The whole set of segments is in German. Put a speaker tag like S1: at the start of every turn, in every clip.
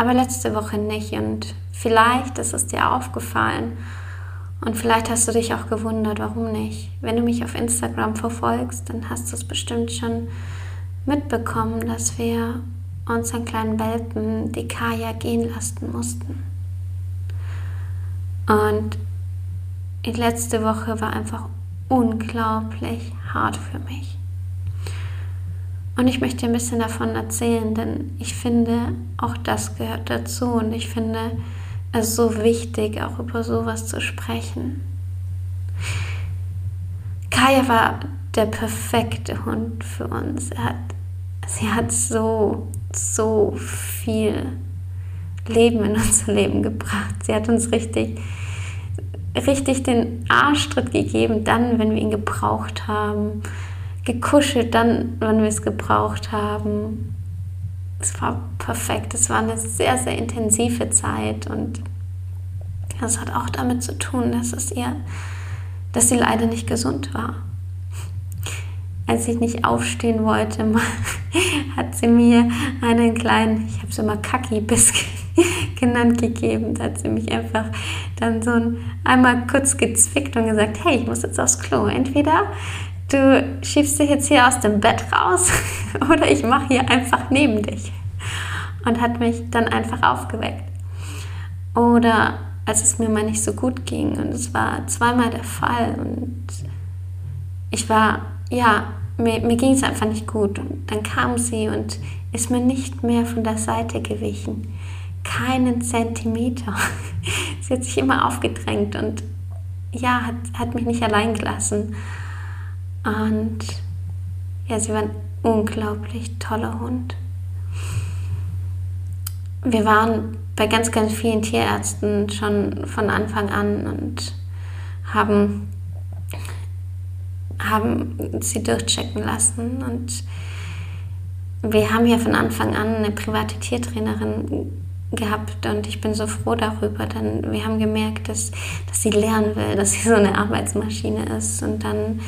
S1: Aber letzte Woche nicht und vielleicht ist es dir aufgefallen und vielleicht hast du dich auch gewundert, warum nicht. Wenn du mich auf Instagram verfolgst, dann hast du es bestimmt schon mitbekommen, dass wir unseren kleinen Welpen, die Kaya, gehen lassen mussten. Und die letzte Woche war einfach unglaublich hart für mich. Und ich möchte ein bisschen davon erzählen, denn ich finde, auch das gehört dazu und ich finde es so wichtig, auch über sowas zu sprechen. Kaya war der perfekte Hund für uns. Er hat, sie hat so, so viel Leben in unser Leben gebracht. Sie hat uns richtig, richtig den Arschtritt gegeben, dann, wenn wir ihn gebraucht haben. Gekuschelt, dann, wenn wir es gebraucht haben. Es war perfekt. Es war eine sehr, sehr intensive Zeit und das hat auch damit zu tun, dass es ihr, dass sie leider nicht gesund war als ich nicht aufstehen wollte, hat sie mir einen kleinen, ich habe es immer Kaki-Biss genannt, gegeben. Da hat sie mich einfach dann so ein, einmal kurz gezwickt und gesagt, hey, ich muss jetzt aufs Klo. Entweder du schiebst dich jetzt hier aus dem Bett raus oder ich mache hier einfach neben dich. Und hat mich dann einfach aufgeweckt. Oder als es mir mal nicht so gut ging und es war zweimal der Fall und ich war ja mir, mir ging es einfach nicht gut. Und dann kam sie und ist mir nicht mehr von der Seite gewichen. Keinen Zentimeter. sie hat sich immer aufgedrängt und ja, hat, hat mich nicht allein gelassen. Und ja, sie war ein unglaublich toller Hund. Wir waren bei ganz, ganz vielen Tierärzten schon von Anfang an und haben haben sie durchchecken lassen und wir haben ja von Anfang an eine private Tiertrainerin gehabt und ich bin so froh darüber, denn wir haben gemerkt, dass, dass sie lernen will, dass sie so eine Arbeitsmaschine ist und dann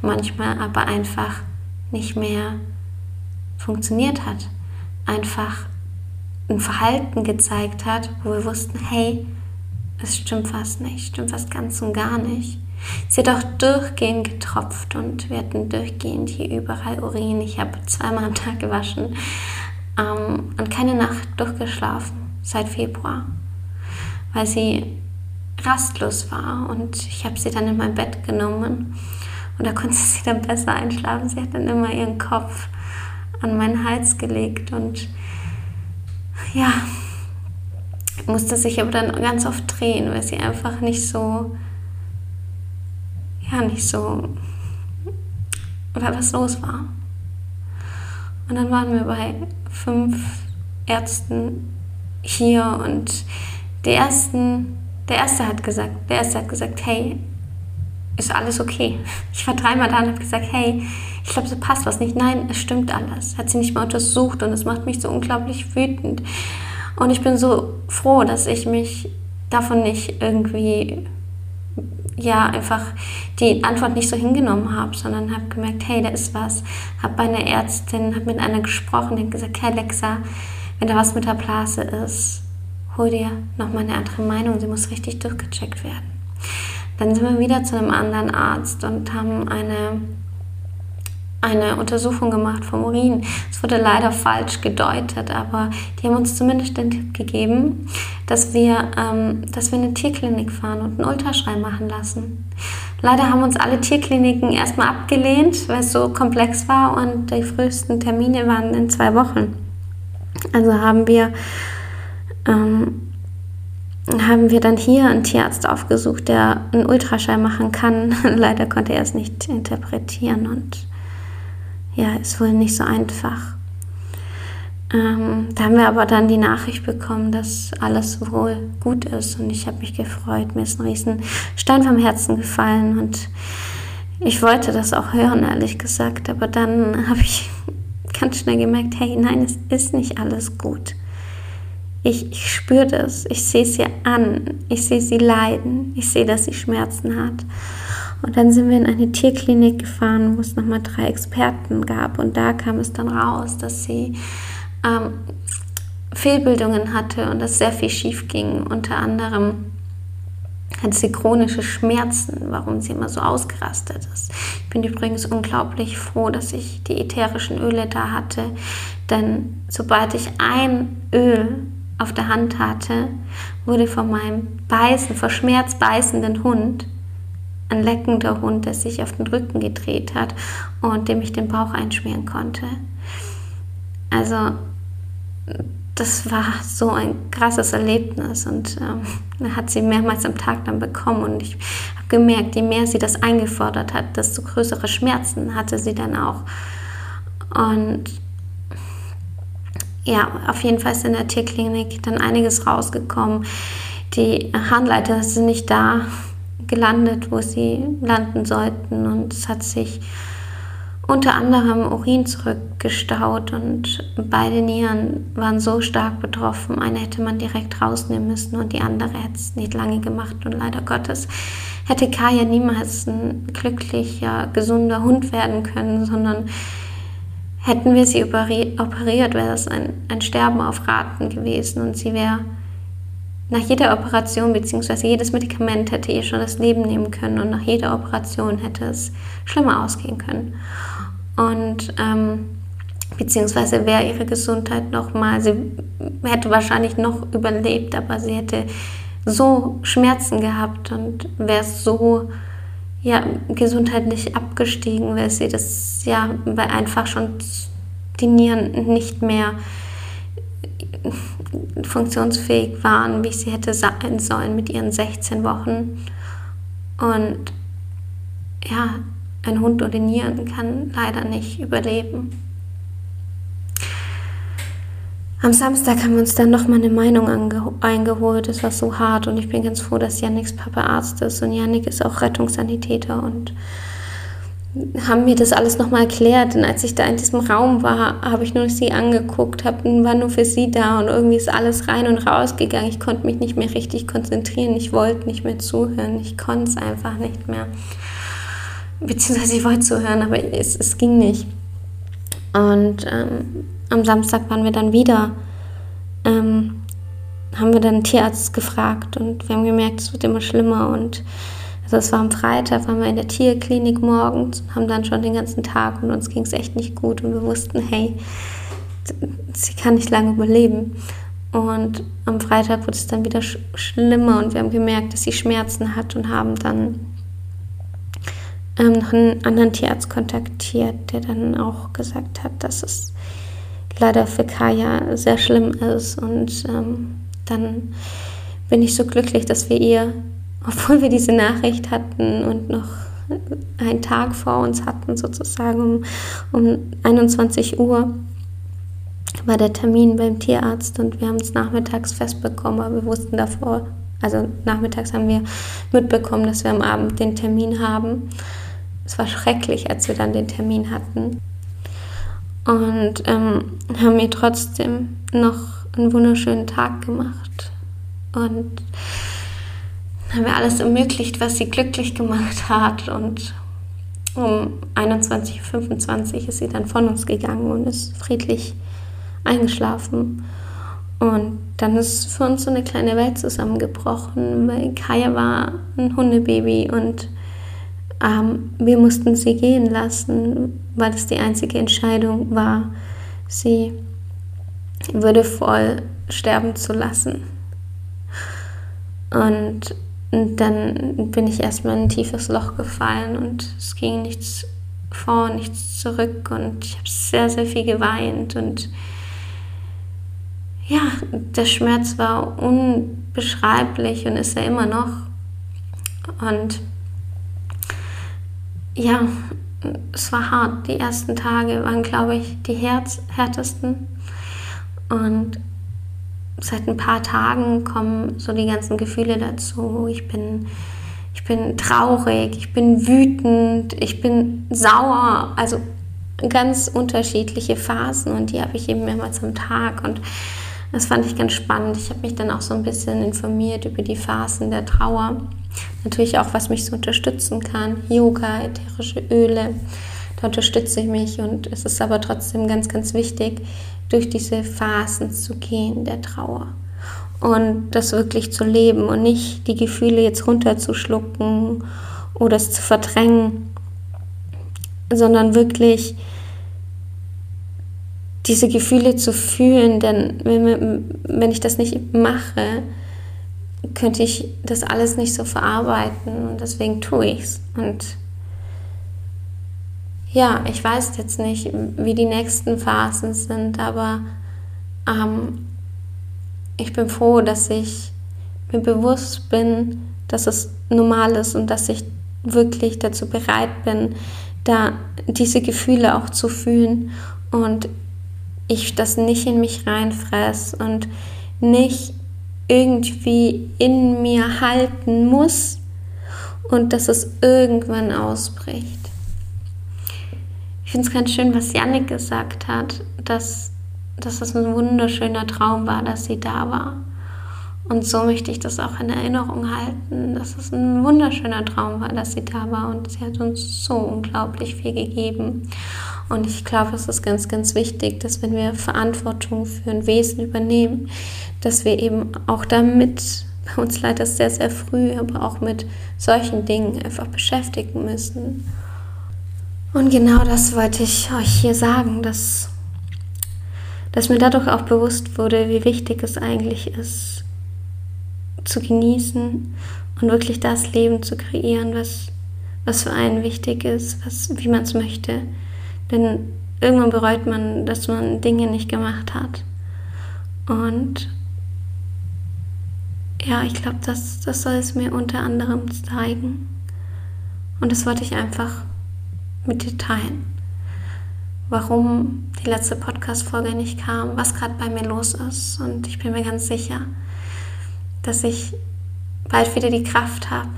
S1: manchmal aber einfach nicht mehr funktioniert hat. Einfach ein Verhalten gezeigt hat, wo wir wussten, hey, es stimmt fast nicht, stimmt fast ganz und gar nicht. Sie hat auch durchgehend getropft und wir hatten durchgehend hier überall Urin. Ich habe zweimal am Tag gewaschen ähm, und keine Nacht durchgeschlafen seit Februar, weil sie rastlos war und ich habe sie dann in mein Bett genommen und da konnte sie dann besser einschlafen. Sie hat dann immer ihren Kopf an meinen Hals gelegt und ja, musste sich aber dann ganz oft drehen, weil sie einfach nicht so ja nicht so, weil was los war. Und dann waren wir bei fünf Ärzten hier und der ersten, der erste hat gesagt, der erste hat gesagt, hey, ist alles okay. Ich war dreimal da und habe gesagt, hey, ich glaube, so passt was nicht. Nein, es stimmt alles. Hat sie nicht mal untersucht und es macht mich so unglaublich wütend. Und ich bin so froh, dass ich mich davon nicht irgendwie ja einfach die Antwort nicht so hingenommen habe, sondern habe gemerkt, hey, da ist was. Habe bei einer Ärztin, habe mit einer gesprochen, die hat gesagt, hey Alexa, wenn da was mit der Blase ist, hol dir nochmal eine andere Meinung, sie muss richtig durchgecheckt werden. Dann sind wir wieder zu einem anderen Arzt und haben eine eine Untersuchung gemacht vom Urin. Es wurde leider falsch gedeutet, aber die haben uns zumindest den Tipp gegeben, dass wir, ähm, dass wir in eine Tierklinik fahren und einen Ultraschall machen lassen. Leider haben uns alle Tierkliniken erstmal abgelehnt, weil es so komplex war und die frühesten Termine waren in zwei Wochen. Also haben wir, ähm, haben wir dann hier einen Tierarzt aufgesucht, der einen Ultraschall machen kann. Leider konnte er es nicht interpretieren und ja, ist wohl nicht so einfach. ähm, da haben wir aber dann die Nachricht bekommen, dass alles wohl gut ist und ich habe mich gefreut. Mir ist ein riesen Stein vom Herzen gefallen und ich wollte das auch hören, ehrlich gesagt. Aber dann habe ich ganz schnell gemerkt, hey, nein, es ist nicht alles gut. Ich, ich spüre das, ich sehe sie an, ich sehe sie leiden, ich sehe, dass sie Schmerzen hat. Und dann sind wir in eine Tierklinik gefahren, wo es nochmal drei Experten gab. Und da kam es dann raus, dass sie ähm, Fehlbildungen hatte und dass sehr viel schief ging. Unter anderem hat sie chronische Schmerzen, warum sie immer so ausgerastet ist. Ich bin übrigens unglaublich froh, dass ich die ätherischen Öle da hatte, denn sobald ich ein Öl auf der Hand hatte, wurde von meinem beißen, vor Schmerz beißenden Hund ein leckender Hund, der sich auf den Rücken gedreht hat und dem ich den Bauch einschmieren konnte. Also das war so ein krasses Erlebnis und ähm, hat sie mehrmals am Tag dann bekommen und ich habe gemerkt, je mehr sie das eingefordert hat, desto größere Schmerzen hatte sie dann auch. Und ja, auf jeden Fall ist in der Tierklinik dann einiges rausgekommen. Die Handleiter sind nicht da gelandet, wo sie landen sollten und es hat sich unter anderem Urin zurückgestaut und beide Nieren waren so stark betroffen. Eine hätte man direkt rausnehmen müssen und die andere hätte es nicht lange gemacht. Und leider Gottes hätte Kaya niemals ein glücklicher, gesunder Hund werden können, sondern hätten wir sie operiert, wäre das ein, ein Sterben auf Raten gewesen und sie wäre nach jeder Operation bzw. jedes Medikament hätte ihr schon das Leben nehmen können und nach jeder Operation hätte es schlimmer ausgehen können. Und ähm, beziehungsweise wäre ihre Gesundheit nochmal, sie hätte wahrscheinlich noch überlebt, aber sie hätte so Schmerzen gehabt und wäre so ja, gesundheitlich abgestiegen, weil sie das ja, weil einfach schon die Nieren nicht mehr funktionsfähig waren, wie sie hätte sein sollen mit ihren 16 Wochen. Und ja, ein Hund ohne Nieren kann leider nicht überleben. Am Samstag haben wir uns dann nochmal eine Meinung eingeholt. Es war so hart und ich bin ganz froh, dass Yannicks Papa Arzt ist und Yannick ist auch Rettungssanitäter und haben mir das alles nochmal erklärt. Und als ich da in diesem Raum war, habe ich nur sie angeguckt, hab, war nur für sie da und irgendwie ist alles rein und raus gegangen. Ich konnte mich nicht mehr richtig konzentrieren. Ich wollte nicht mehr zuhören. Ich konnte es einfach nicht mehr. Beziehungsweise ich wollte zuhören, aber es, es ging nicht. Und ähm, am Samstag waren wir dann wieder, ähm, haben wir dann einen Tierarzt gefragt und wir haben gemerkt, es wird immer schlimmer und also es war am Freitag, waren wir in der Tierklinik morgens haben dann schon den ganzen Tag und uns ging es echt nicht gut und wir wussten, hey, sie kann nicht lange überleben. Und am Freitag wurde es dann wieder sch schlimmer und wir haben gemerkt, dass sie Schmerzen hat und haben dann ähm, noch einen anderen Tierarzt kontaktiert, der dann auch gesagt hat, dass es leider für Kaya sehr schlimm ist. Und ähm, dann bin ich so glücklich, dass wir ihr obwohl wir diese Nachricht hatten und noch einen Tag vor uns hatten, sozusagen um, um 21 Uhr, war der Termin beim Tierarzt und wir haben es nachmittags festbekommen, aber wir wussten davor, also nachmittags haben wir mitbekommen, dass wir am Abend den Termin haben. Es war schrecklich, als wir dann den Termin hatten. Und ähm, haben mir trotzdem noch einen wunderschönen Tag gemacht. Und haben wir alles ermöglicht, was sie glücklich gemacht hat. Und um 21.25 Uhr ist sie dann von uns gegangen und ist friedlich eingeschlafen. Und dann ist für uns so eine kleine Welt zusammengebrochen, weil Kaya war ein Hundebaby und ähm, wir mussten sie gehen lassen, weil es die einzige Entscheidung war, sie würdevoll sterben zu lassen. Und und dann bin ich erstmal in ein tiefes Loch gefallen und es ging nichts vor, nichts zurück und ich habe sehr, sehr viel geweint und ja, der Schmerz war unbeschreiblich und ist er immer noch. Und ja, es war hart. Die ersten Tage waren, glaube ich, die Herz härtesten. Und seit ein paar Tagen kommen so die ganzen Gefühle dazu. Ich bin, ich bin traurig, ich bin wütend, ich bin sauer. Also ganz unterschiedliche Phasen und die habe ich eben mehrmals am Tag. Und das fand ich ganz spannend. Ich habe mich dann auch so ein bisschen informiert über die Phasen der Trauer. Natürlich auch, was mich so unterstützen kann. Yoga, ätherische Öle. Da unterstütze ich mich und es ist aber trotzdem ganz, ganz wichtig, durch diese Phasen zu gehen der Trauer und das wirklich zu leben und nicht die Gefühle jetzt runterzuschlucken oder es zu verdrängen, sondern wirklich diese Gefühle zu fühlen, denn wenn, ich das nicht mache, könnte ich das alles nicht so verarbeiten und deswegen tue ich es. Und ja, ich weiß jetzt nicht, wie die nächsten Phasen sind, aber ähm, ich bin froh, dass ich mir bewusst bin, dass es normal ist und dass ich wirklich dazu bereit bin, da diese Gefühle auch zu fühlen und ich das nicht in mich reinfress und nicht irgendwie in mir halten muss und dass es irgendwann ausbricht. Ich finde es ganz schön, was Janik gesagt hat, dass, dass es ein wunderschöner Traum war, dass sie da war. Und so möchte ich das auch in Erinnerung halten, dass es ein wunderschöner Traum war, dass sie da war und sie hat uns so unglaublich viel gegeben. Und ich glaube, es ist ganz, ganz wichtig, dass wenn wir Verantwortung für ein Wesen übernehmen, dass wir eben auch damit, bei uns leider sehr, sehr früh, aber auch mit solchen Dingen einfach beschäftigen müssen. Und genau das wollte ich euch hier sagen, dass, dass mir dadurch auch bewusst wurde, wie wichtig es eigentlich ist, zu genießen und wirklich das Leben zu kreieren, was, was für einen wichtig ist, was, wie man es möchte. Denn irgendwann bereut man, dass man Dinge nicht gemacht hat. Und ja, ich glaube, das, das soll es mir unter anderem zeigen. Und das wollte ich einfach mit dir teilen. Warum die letzte Podcast-Folge nicht kam, was gerade bei mir los ist. Und ich bin mir ganz sicher, dass ich bald wieder die Kraft habe,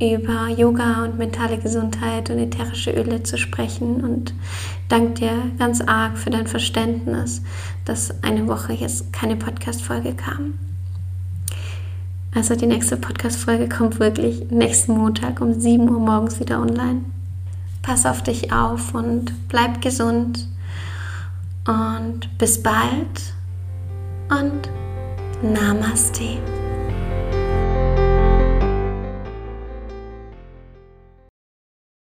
S1: über Yoga und mentale Gesundheit und ätherische Öle zu sprechen und danke dir ganz arg für dein Verständnis, dass eine Woche jetzt keine Podcast-Folge kam. Also die nächste Podcast-Folge kommt wirklich nächsten Montag um 7 Uhr morgens wieder online. Pass auf dich auf und bleib gesund und bis bald und Namaste.